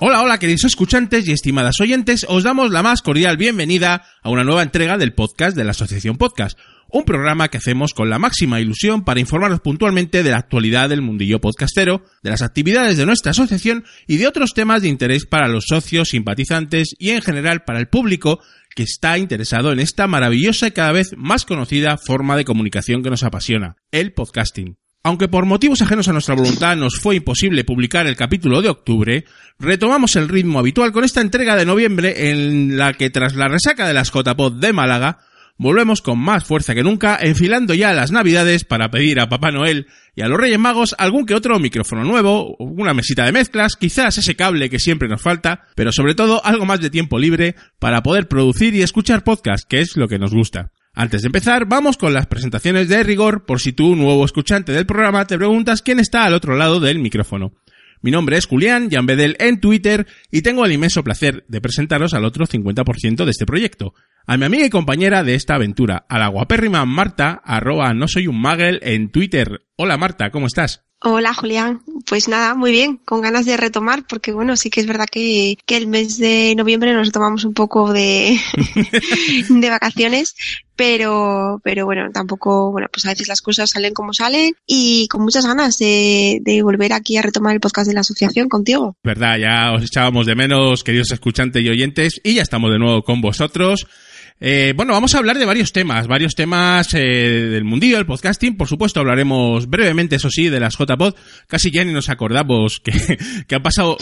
Hola, hola queridos escuchantes y estimadas oyentes, os damos la más cordial bienvenida a una nueva entrega del podcast de la Asociación Podcast, un programa que hacemos con la máxima ilusión para informaros puntualmente de la actualidad del mundillo podcastero, de las actividades de nuestra asociación y de otros temas de interés para los socios, simpatizantes y en general para el público que está interesado en esta maravillosa y cada vez más conocida forma de comunicación que nos apasiona, el podcasting. Aunque por motivos ajenos a nuestra voluntad nos fue imposible publicar el capítulo de octubre, retomamos el ritmo habitual con esta entrega de noviembre en la que tras la resaca de las JPod de Málaga, volvemos con más fuerza que nunca, enfilando ya las navidades para pedir a Papá Noel y a los Reyes Magos algún que otro micrófono nuevo, una mesita de mezclas, quizás ese cable que siempre nos falta, pero sobre todo algo más de tiempo libre para poder producir y escuchar podcast, que es lo que nos gusta. Antes de empezar, vamos con las presentaciones de rigor por si tú, nuevo escuchante del programa, te preguntas quién está al otro lado del micrófono. Mi nombre es Julián Bedel en Twitter y tengo el inmenso placer de presentaros al otro 50% de este proyecto. A mi amiga y compañera de esta aventura, a la guapérrima Marta, arroba no soy un magel en Twitter. Hola Marta, ¿cómo estás? Hola Julián, pues nada, muy bien, con ganas de retomar, porque bueno, sí que es verdad que, que el mes de noviembre nos tomamos un poco de, de vacaciones, pero, pero bueno, tampoco, bueno, pues a veces las cosas salen como salen y con muchas ganas de, de volver aquí a retomar el podcast de la asociación contigo. Verdad, ya os echábamos de menos, queridos escuchantes y oyentes, y ya estamos de nuevo con vosotros. Eh, bueno, vamos a hablar de varios temas, varios temas eh, del mundillo del podcasting. Por supuesto, hablaremos brevemente, eso sí, de las JPod. Casi ya ni nos acordamos que, que han pasado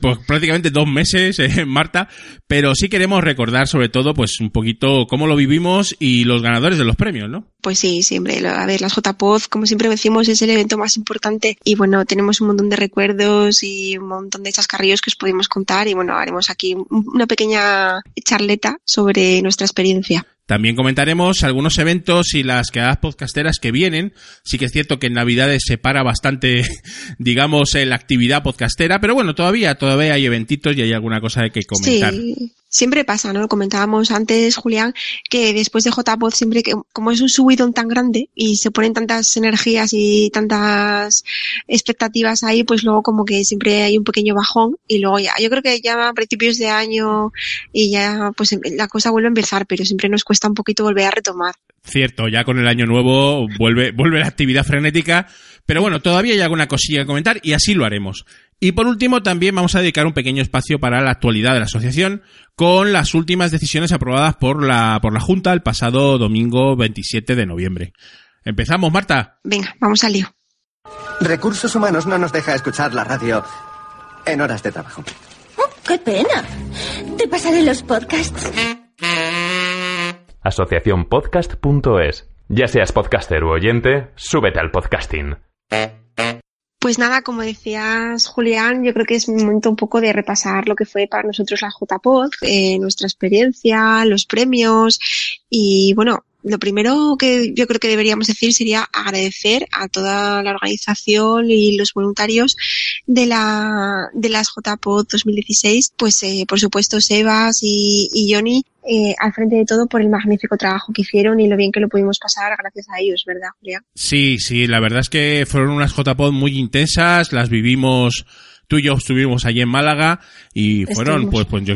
pues, prácticamente dos meses, eh, Marta, pero sí queremos recordar sobre todo, pues, un poquito cómo lo vivimos y los ganadores de los premios, ¿no? Pues sí, siempre. A ver, las JPod, como siempre decimos, es el evento más importante y bueno, tenemos un montón de recuerdos y un montón de chascarrillos que os podemos contar y bueno, haremos aquí una pequeña charleta sobre nuestra experiencia. También comentaremos algunos eventos y las quedadas podcasteras que vienen. Sí que es cierto que en Navidades se para bastante, digamos, la actividad podcastera, pero bueno, todavía, todavía hay eventitos y hay alguna cosa que comentar. Sí. Siempre pasa, ¿no? Comentábamos antes, Julián, que después de JPod siempre que, como es un subidón tan grande y se ponen tantas energías y tantas expectativas ahí, pues luego como que siempre hay un pequeño bajón y luego ya, yo creo que ya a principios de año y ya pues la cosa vuelve a empezar, pero siempre nos cuesta un poquito volver a retomar. Cierto, ya con el año nuevo vuelve, vuelve la actividad frenética, pero bueno, todavía hay alguna cosilla que comentar y así lo haremos. Y por último, también vamos a dedicar un pequeño espacio para la actualidad de la asociación con las últimas decisiones aprobadas por la, por la Junta el pasado domingo 27 de noviembre. ¿Empezamos, Marta? Venga, vamos al lío. Recursos Humanos no nos deja escuchar la radio en horas de trabajo. Oh, ¡Qué pena! Te pasaré los podcasts. Asociacionpodcast.es. Ya seas podcaster u oyente, súbete al podcasting. Pues nada, como decías, Julián, yo creo que es momento un poco de repasar lo que fue para nosotros la JPod, eh, nuestra experiencia, los premios. Y bueno, lo primero que yo creo que deberíamos decir sería agradecer a toda la organización y los voluntarios de la de las JPod 2016, pues eh, por supuesto Sebas y, y Johnny eh, al frente de todo por el magnífico trabajo que hicieron y lo bien que lo pudimos pasar gracias a ellos, ¿verdad, Julián? Sí, sí, la verdad es que fueron unas JPod muy intensas, las vivimos tú y yo estuvimos allí en Málaga y fueron, pues, pues yo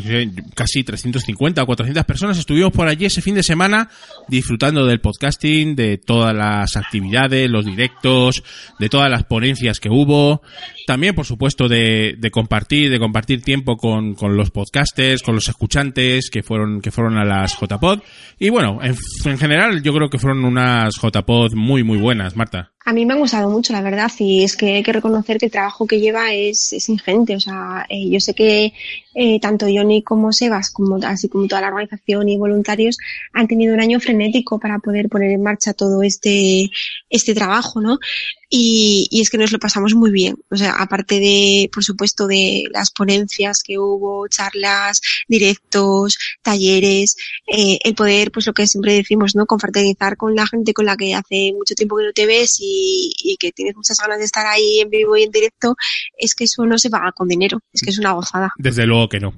casi 350 o 400 personas. Estuvimos por allí ese fin de semana disfrutando del podcasting, de todas las actividades, los directos, de todas las ponencias que hubo. También, por supuesto, de, de compartir, de compartir tiempo con, con los podcasters, con los escuchantes que fueron, que fueron a las JPod. Y bueno, en, en general yo creo que fueron unas JPod muy, muy buenas, Marta. A mí me han gustado mucho, la verdad, y es que hay que reconocer que el trabajo que lleva es, es ingente. O sea, eh, yo sé que eh, tanto Johnny como Sebas, como, así como toda la organización y voluntarios, han tenido un año frenético para poder poner en marcha todo este, este trabajo, ¿no? Y, y, es que nos lo pasamos muy bien. O sea, aparte de, por supuesto, de las ponencias que hubo, charlas, directos, talleres, eh, el poder, pues lo que siempre decimos, ¿no? Confraternizar con la gente con la que hace mucho tiempo que no te ves y, y que tienes muchas ganas de estar ahí en vivo y en directo, es que eso no se paga con dinero. Es que es una gozada. Desde luego que no.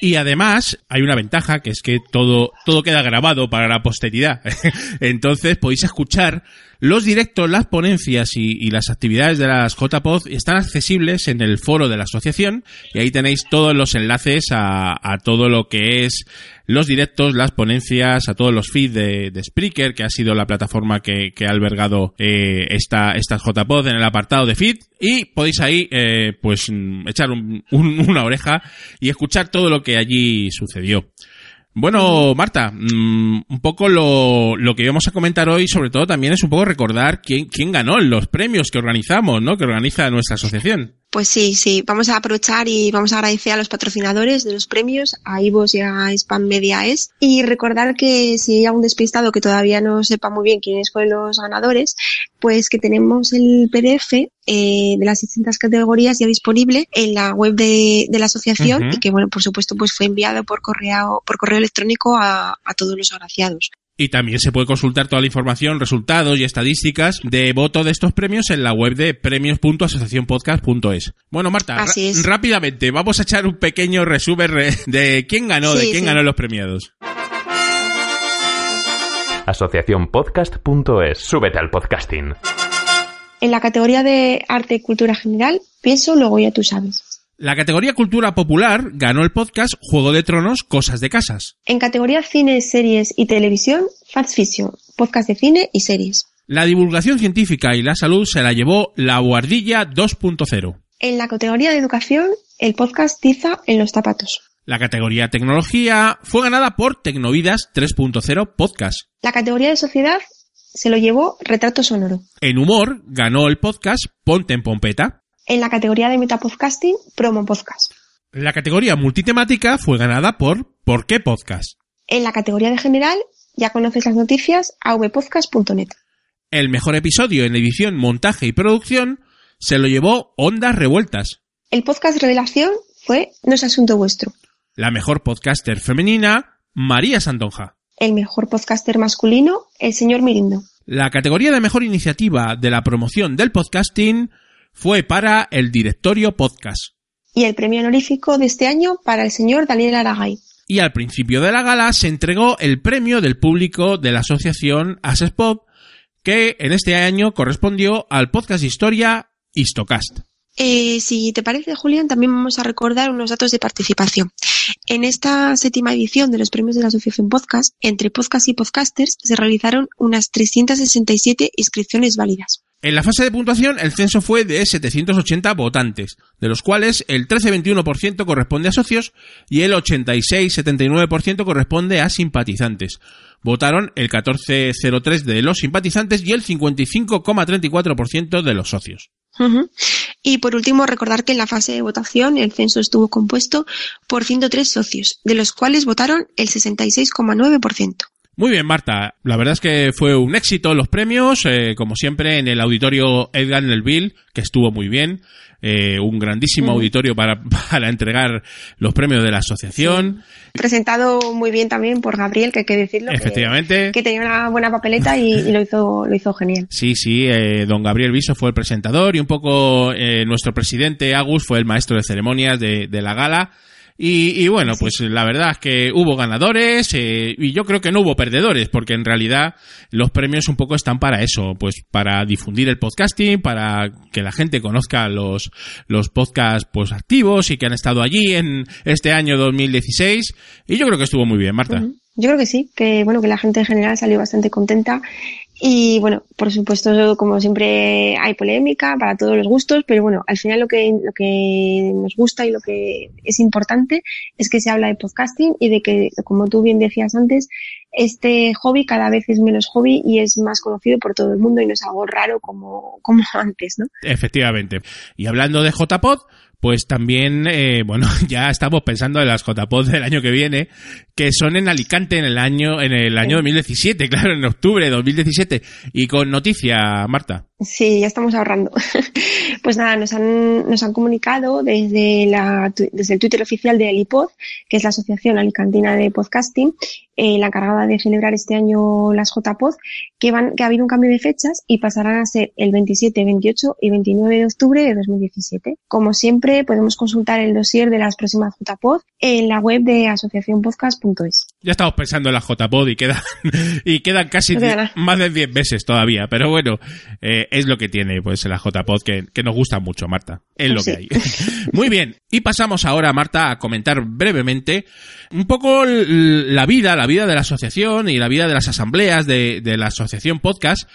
Y además, hay una ventaja que es que todo, todo queda grabado para la posteridad. Entonces podéis escuchar los directos, las ponencias y, y, las actividades de las JPod están accesibles en el foro de la asociación y ahí tenéis todos los enlaces a, a todo lo que es los directos, las ponencias, a todos los feeds de, de Spreaker, que ha sido la plataforma que, que ha albergado eh, esta, estas JPod en el apartado de feed. Y podéis ahí, eh, pues, echar un, un, una oreja y escuchar todo lo que allí sucedió. Bueno, Marta, mmm, un poco lo, lo que íbamos a comentar hoy, sobre todo también es un poco recordar quién, quién ganó los premios que organizamos, ¿no? Que organiza nuestra asociación. Pues sí, sí, vamos a aprovechar y vamos a agradecer a los patrocinadores de los premios, a Ivos y a Spam Media Es, y recordar que si hay algún despistado que todavía no sepa muy bien quiénes fueron los ganadores, pues que tenemos el PDF eh, de las distintas categorías ya disponible en la web de, de la asociación uh -huh. y que bueno, por supuesto, pues fue enviado por correo, por correo electrónico a, a todos los agraciados. Y también se puede consultar toda la información, resultados y estadísticas de voto de estos premios en la web de premios.asociacionpodcast.es. Bueno, Marta, rápidamente, vamos a echar un pequeño resumen de quién ganó, sí, de quién sí. ganó los premiados. Asociacionpodcast.es. Súbete al podcasting. En la categoría de arte y cultura general, pienso, luego ya tú sabes. La categoría Cultura Popular ganó el podcast Juego de Tronos, Cosas de Casas. En categoría Cine, Series y Televisión, Fast Fiction, podcast de cine y series. La divulgación científica y la salud se la llevó La Guardilla 2.0. En la categoría de Educación, el podcast Tiza en los zapatos. La categoría Tecnología fue ganada por Tecnovidas 3.0 Podcast. La categoría de Sociedad se lo llevó Retrato Sonoro. En Humor ganó el podcast Ponte en Pompeta. En la categoría de Metapodcasting, Promo Podcast. La categoría multitemática fue ganada por ¿Por qué Podcast? En la categoría de General, ya conoces las noticias, avpodcast.net. El mejor episodio en edición, montaje y producción se lo llevó Ondas Revueltas. El podcast Revelación fue No es asunto vuestro. La mejor podcaster femenina, María Santonja. El mejor podcaster masculino, el señor Mirindo. La categoría de mejor iniciativa de la promoción del podcasting fue para el Directorio Podcast. Y el premio honorífico de este año para el señor Daniel Aragay. Y al principio de la gala se entregó el premio del público de la asociación Asespop, que en este año correspondió al podcast historia Histocast. Eh, si te parece, Julián, también vamos a recordar unos datos de participación. En esta séptima edición de los premios de la Asociación Podcast, entre podcast y podcasters, se realizaron unas 367 inscripciones válidas. En la fase de puntuación, el censo fue de 780 votantes, de los cuales el 13-21% corresponde a socios y el 86-79% corresponde a simpatizantes. Votaron el 14,03% de los simpatizantes y el 55,34% de los socios. Y por último, recordar que en la fase de votación el censo estuvo compuesto por 103 socios, de los cuales votaron el 66,9%. Muy bien, Marta. La verdad es que fue un éxito los premios, eh, como siempre en el auditorio Edgar Nelville, que estuvo muy bien. Eh, un grandísimo uh -huh. auditorio para, para entregar los premios de la asociación. Sí. Presentado muy bien también por Gabriel, que hay que decirlo. Efectivamente. Que, que tenía una buena papeleta y, y, lo hizo lo hizo genial. Sí, sí, eh, don Gabriel Viso fue el presentador y un poco eh, nuestro presidente Agus fue el maestro de ceremonias de, de la gala. Y, y, bueno, pues la verdad es que hubo ganadores eh, y yo creo que no hubo perdedores, porque en realidad los premios un poco están para eso, pues para difundir el podcasting, para que la gente conozca los, los podcasts pues activos y que han estado allí en este año 2016. Y yo creo que estuvo muy bien, Marta. Yo creo que sí, que bueno, que la gente en general salió bastante contenta y bueno, por supuesto, como siempre hay polémica para todos los gustos, pero bueno, al final lo que, lo que nos gusta y lo que es importante es que se habla de podcasting y de que, como tú bien decías antes, este hobby cada vez es menos hobby y es más conocido por todo el mundo y no es algo raro como, como antes, ¿no? Efectivamente. Y hablando de JPod, pues también, eh, bueno, ya estamos pensando en las JPOD del año que viene, que son en Alicante en el año, en el año 2017, claro, en octubre de 2017. Y con noticia, Marta. Sí, ya estamos ahorrando. pues nada, nos han, nos han comunicado desde, la, desde el Twitter oficial de Alipod, que es la Asociación Alicantina de Podcasting, eh, la encargada de celebrar este año las JPod, que, van, que ha habido un cambio de fechas y pasarán a ser el 27, 28 y 29 de octubre de 2017. Como siempre, podemos consultar el dossier de las próximas JPod en la web de asociacionpodcast.es. Ya estamos pensando en la JPod y quedan, y quedan casi más de 10 meses todavía, pero bueno, eh, es lo que tiene pues la JPod que, que nos gusta mucho, Marta. Es lo que hay. Muy bien, y pasamos ahora, Marta, a comentar brevemente un poco la vida, la vida de la asociación y la vida de las asambleas de, de la asociación podcast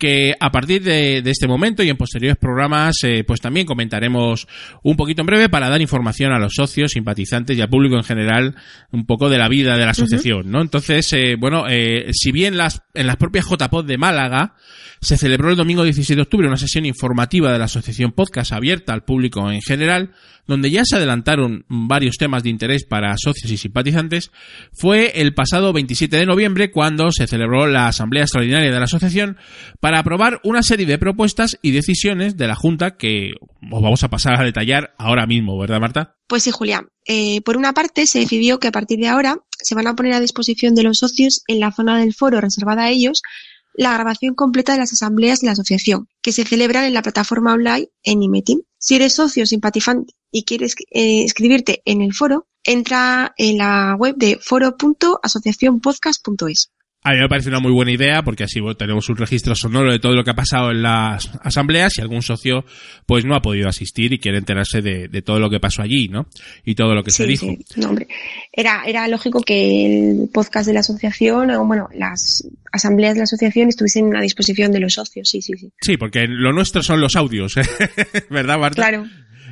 que a partir de, este momento y en posteriores programas, eh, pues también comentaremos un poquito en breve para dar información a los socios, simpatizantes y al público en general un poco de la vida de la asociación, ¿no? Entonces, eh, bueno, eh, si bien las, en las propias JPod de Málaga se celebró el domingo 16 de octubre una sesión informativa de la asociación podcast abierta al público en general, donde ya se adelantaron varios temas de interés para socios y simpatizantes, fue el pasado 27 de noviembre cuando se celebró la Asamblea Extraordinaria de la Asociación para aprobar una serie de propuestas y decisiones de la Junta que os vamos a pasar a detallar ahora mismo, ¿verdad, Marta? Pues sí, Julián. Eh, por una parte, se decidió que a partir de ahora se van a poner a disposición de los socios en la zona del foro reservada a ellos la grabación completa de las asambleas de la asociación, que se celebran en la plataforma online en Imetin. Si eres socio simpatizante y quieres eh, escribirte en el foro, entra en la web de foro.asociacionpodcast.es. A mí me parece una muy buena idea porque así tenemos un registro sonoro de todo lo que ha pasado en las asambleas y algún socio pues no ha podido asistir y quiere enterarse de, todo lo que pasó allí, ¿no? Y todo lo que se dijo. Sí. No, hombre. Era, era lógico que el podcast de la asociación o bueno, las asambleas de la asociación estuviesen a disposición de los socios, sí, sí, sí. Sí, porque lo nuestro son los audios, ¿verdad, Marta? Claro.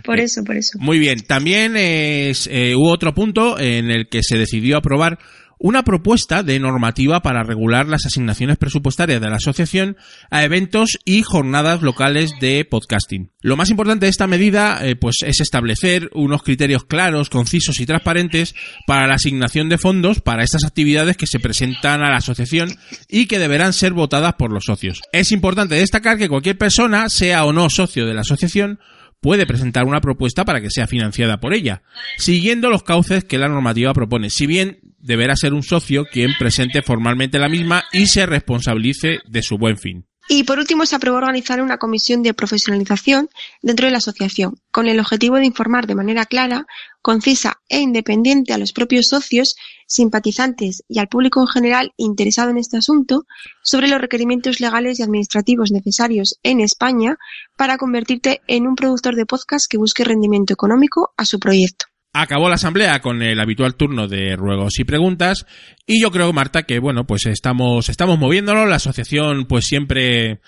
Por eh, eso, por eso. Muy bien. También es, eh, hubo otro punto en el que se decidió aprobar una propuesta de normativa para regular las asignaciones presupuestarias de la asociación a eventos y jornadas locales de podcasting. Lo más importante de esta medida eh, pues es establecer unos criterios claros, concisos y transparentes para la asignación de fondos para estas actividades que se presentan a la asociación y que deberán ser votadas por los socios. Es importante destacar que cualquier persona, sea o no socio de la asociación, puede presentar una propuesta para que sea financiada por ella, siguiendo los cauces que la normativa propone, si bien deberá ser un socio quien presente formalmente la misma y se responsabilice de su buen fin. Y por último, se aprobó organizar una comisión de profesionalización dentro de la asociación, con el objetivo de informar de manera clara, concisa e independiente a los propios socios, simpatizantes y al público en general interesado en este asunto sobre los requerimientos legales y administrativos necesarios en España para convertirte en un productor de podcast que busque rendimiento económico a su proyecto. Acabó la asamblea con el habitual turno de ruegos y preguntas y yo creo, Marta, que bueno, pues estamos, estamos moviéndolo. La asociación pues siempre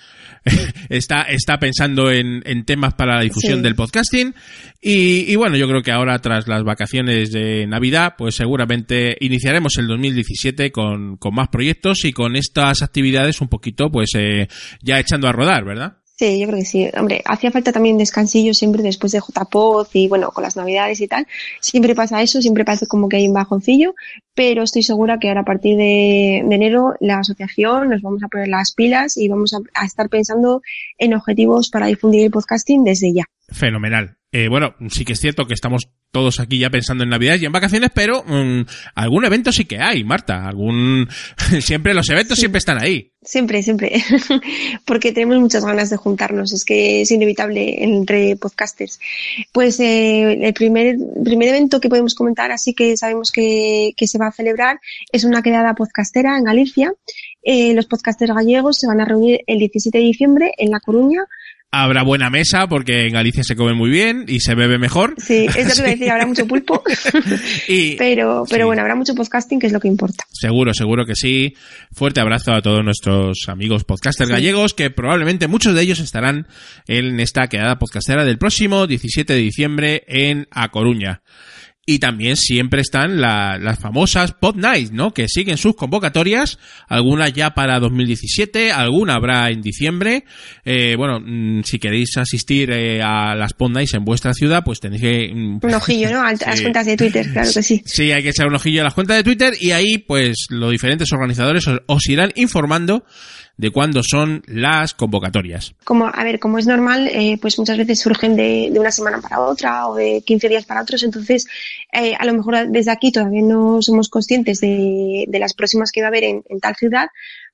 está, está pensando en, en temas para la difusión del podcasting y, y, bueno, yo creo que ahora tras las vacaciones de Navidad pues seguramente iniciaremos el 2017 con, con más proyectos y con estas actividades un poquito pues eh, ya echando a rodar, ¿verdad? Sí, yo creo que sí. Hombre, hacía falta también descansillo siempre después de JPOZ y bueno, con las navidades y tal. Siempre pasa eso, siempre parece como que hay un bajoncillo, pero estoy segura que ahora a partir de, enero la asociación nos vamos a poner las pilas y vamos a estar pensando en objetivos para difundir el podcasting desde ya. Fenomenal. Eh, bueno, sí que es cierto que estamos todos aquí ya pensando en Navidad y en vacaciones, pero mm, algún evento sí que hay, Marta. Algún siempre los eventos siempre están ahí. Siempre, siempre, porque tenemos muchas ganas de juntarnos. Es que es inevitable entre podcasters. Pues eh, el primer primer evento que podemos comentar, así que sabemos que, que se va a celebrar, es una quedada podcastera en Galicia. Eh, los podcasters gallegos se van a reunir el 17 de diciembre en La Coruña habrá buena mesa porque en Galicia se come muy bien y se bebe mejor. Sí, es lo que iba a decir, habrá mucho pulpo. pero pero bueno, habrá mucho podcasting que es lo que importa. Seguro, seguro que sí. Fuerte abrazo a todos nuestros amigos podcasters gallegos que probablemente muchos de ellos estarán en esta quedada podcastera del próximo 17 de diciembre en A Coruña. Y también siempre están las famosas Pod Nights, ¿no? Que siguen sus convocatorias, algunas ya para 2017, alguna habrá en diciembre. Eh, bueno, mm, si queréis asistir eh, a las Pod Nights en vuestra ciudad, pues tenéis que... Mm, un ojillo, ¿no? A las cuentas de Twitter, claro que sí. Sí, hay que echar un ojillo a las cuentas de Twitter y ahí, pues, los diferentes organizadores os irán informando de cuándo son las convocatorias. Como, a ver, como es normal, eh, pues muchas veces surgen de, una semana para otra o de 15 días para otros, entonces eh, a lo mejor desde aquí todavía no somos conscientes de, las próximas que va a haber en, tal ciudad,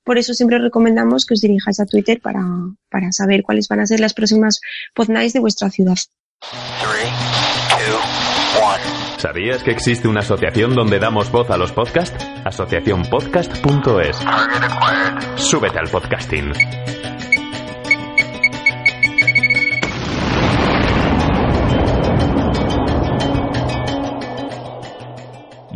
por eso siempre recomendamos que os dirijáis a Twitter para, para saber cuáles van a ser las próximas podnights de vuestra ciudad. ¿Sabías que existe una asociación donde damos voz a los podcasts? Asociacionpodcast.es. Súbete al podcasting.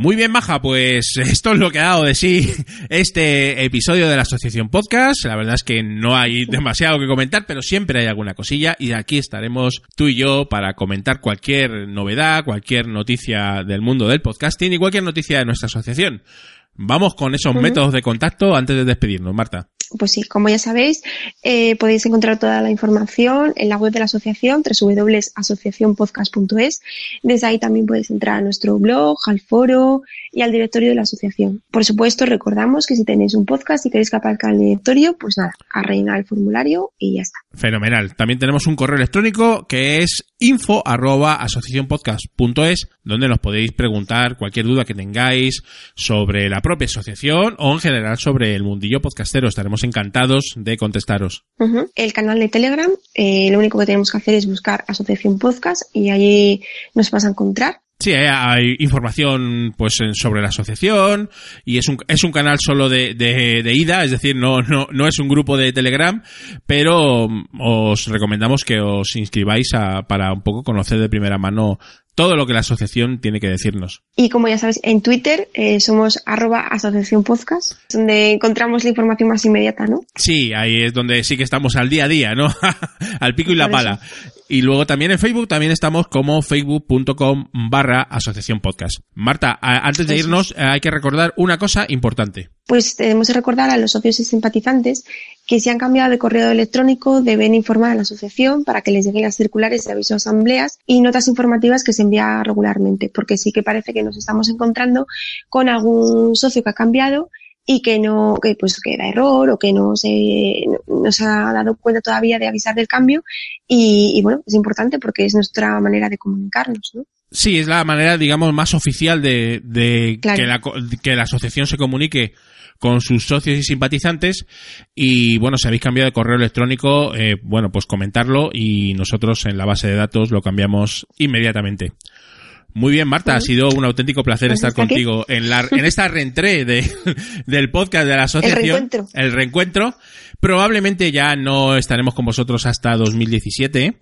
Muy bien, Maja, pues esto es lo que ha dado de sí este episodio de la Asociación Podcast. La verdad es que no hay demasiado que comentar, pero siempre hay alguna cosilla y aquí estaremos tú y yo para comentar cualquier novedad, cualquier noticia del mundo del podcasting y cualquier noticia de nuestra asociación. Vamos con esos métodos de contacto antes de despedirnos, Marta pues sí, como ya sabéis, eh, podéis encontrar toda la información en la web de la asociación, www.asociacionpodcast.es. Desde ahí también podéis entrar a nuestro blog, al foro y al directorio de la asociación. Por supuesto, recordamos que si tenéis un podcast y queréis que aparezca el directorio, pues nada, a rellenar el formulario y ya está. Fenomenal. También tenemos un correo electrónico que es info donde nos podéis preguntar cualquier duda que tengáis sobre la propia asociación o en general sobre el mundillo podcastero. Estaremos encantados de contestaros. El canal de Telegram, eh, lo único que tenemos que hacer es buscar Asociación Podcast y allí nos vas a encontrar. Sí, hay información pues sobre la asociación y es un, es un canal solo de, de, ida, es decir, no, no, no es un grupo de Telegram, pero os recomendamos que os inscribáis a, para un poco conocer de primera mano todo lo que la asociación tiene que decirnos. Y como ya sabes, en Twitter eh, somos arroba asociación podcast, donde encontramos la información más inmediata, ¿no? Sí, ahí es donde sí que estamos al día a día, ¿no? al pico y la pala. Y luego también en Facebook también estamos como facebook.com barra asociación podcast. Marta, antes de irnos hay que recordar una cosa importante. Pues debemos recordar a los socios y simpatizantes que si han cambiado de correo electrónico deben informar a la asociación para que les lleguen las circulares de aviso a asambleas y notas informativas que se envía regularmente, porque sí que parece que nos estamos encontrando con algún socio que ha cambiado y que no, que pues que da error o que no se, no se ha dado cuenta todavía de avisar del cambio y, bueno, es importante porque es nuestra manera de comunicarnos, ¿no? Sí, es la manera, digamos, más oficial de, de que, la, que la asociación se comunique con sus socios y simpatizantes y bueno, si habéis cambiado de correo electrónico, eh, bueno, pues comentarlo y nosotros en la base de datos lo cambiamos inmediatamente. Muy bien, Marta, ha sido un auténtico placer pues estar contigo en la en esta reentré de, del podcast de la asociación. El reencuentro. El reencuentro. Probablemente ya no estaremos con vosotros hasta 2017,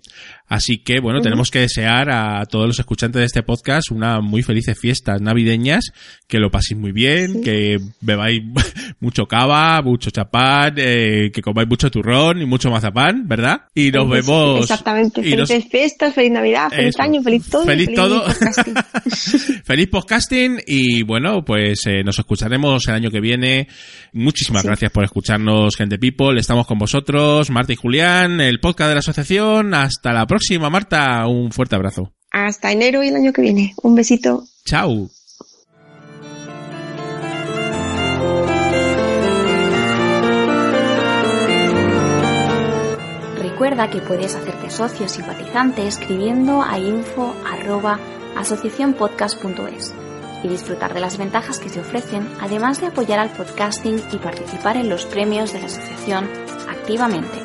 así que bueno, tenemos que desear a todos los escuchantes de este podcast una muy felices fiestas navideñas, que lo paséis muy bien, que bebáis mucho cava, mucho chapán, eh, que comáis mucho turrón y mucho mazapán, ¿verdad? Y nos pues vemos. Exactamente. Felices fiestas, feliz Navidad, feliz año, feliz todo. Feliz, todo. Podcasting. feliz podcasting y bueno, pues eh, nos escucharemos el año que viene. Muchísimas gracias por escucharnos, gente people estamos con vosotros, Marta y Julián, el podcast de la asociación. Hasta la próxima, Marta. Un fuerte abrazo. Hasta enero y el año que viene. Un besito. Chao. Recuerda que puedes hacerte socio simpatizante escribiendo a info y disfrutar de las ventajas que se ofrecen, además de apoyar al podcasting y participar en los premios de la asociación activamente.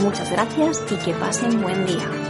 Muchas gracias y que pasen buen día.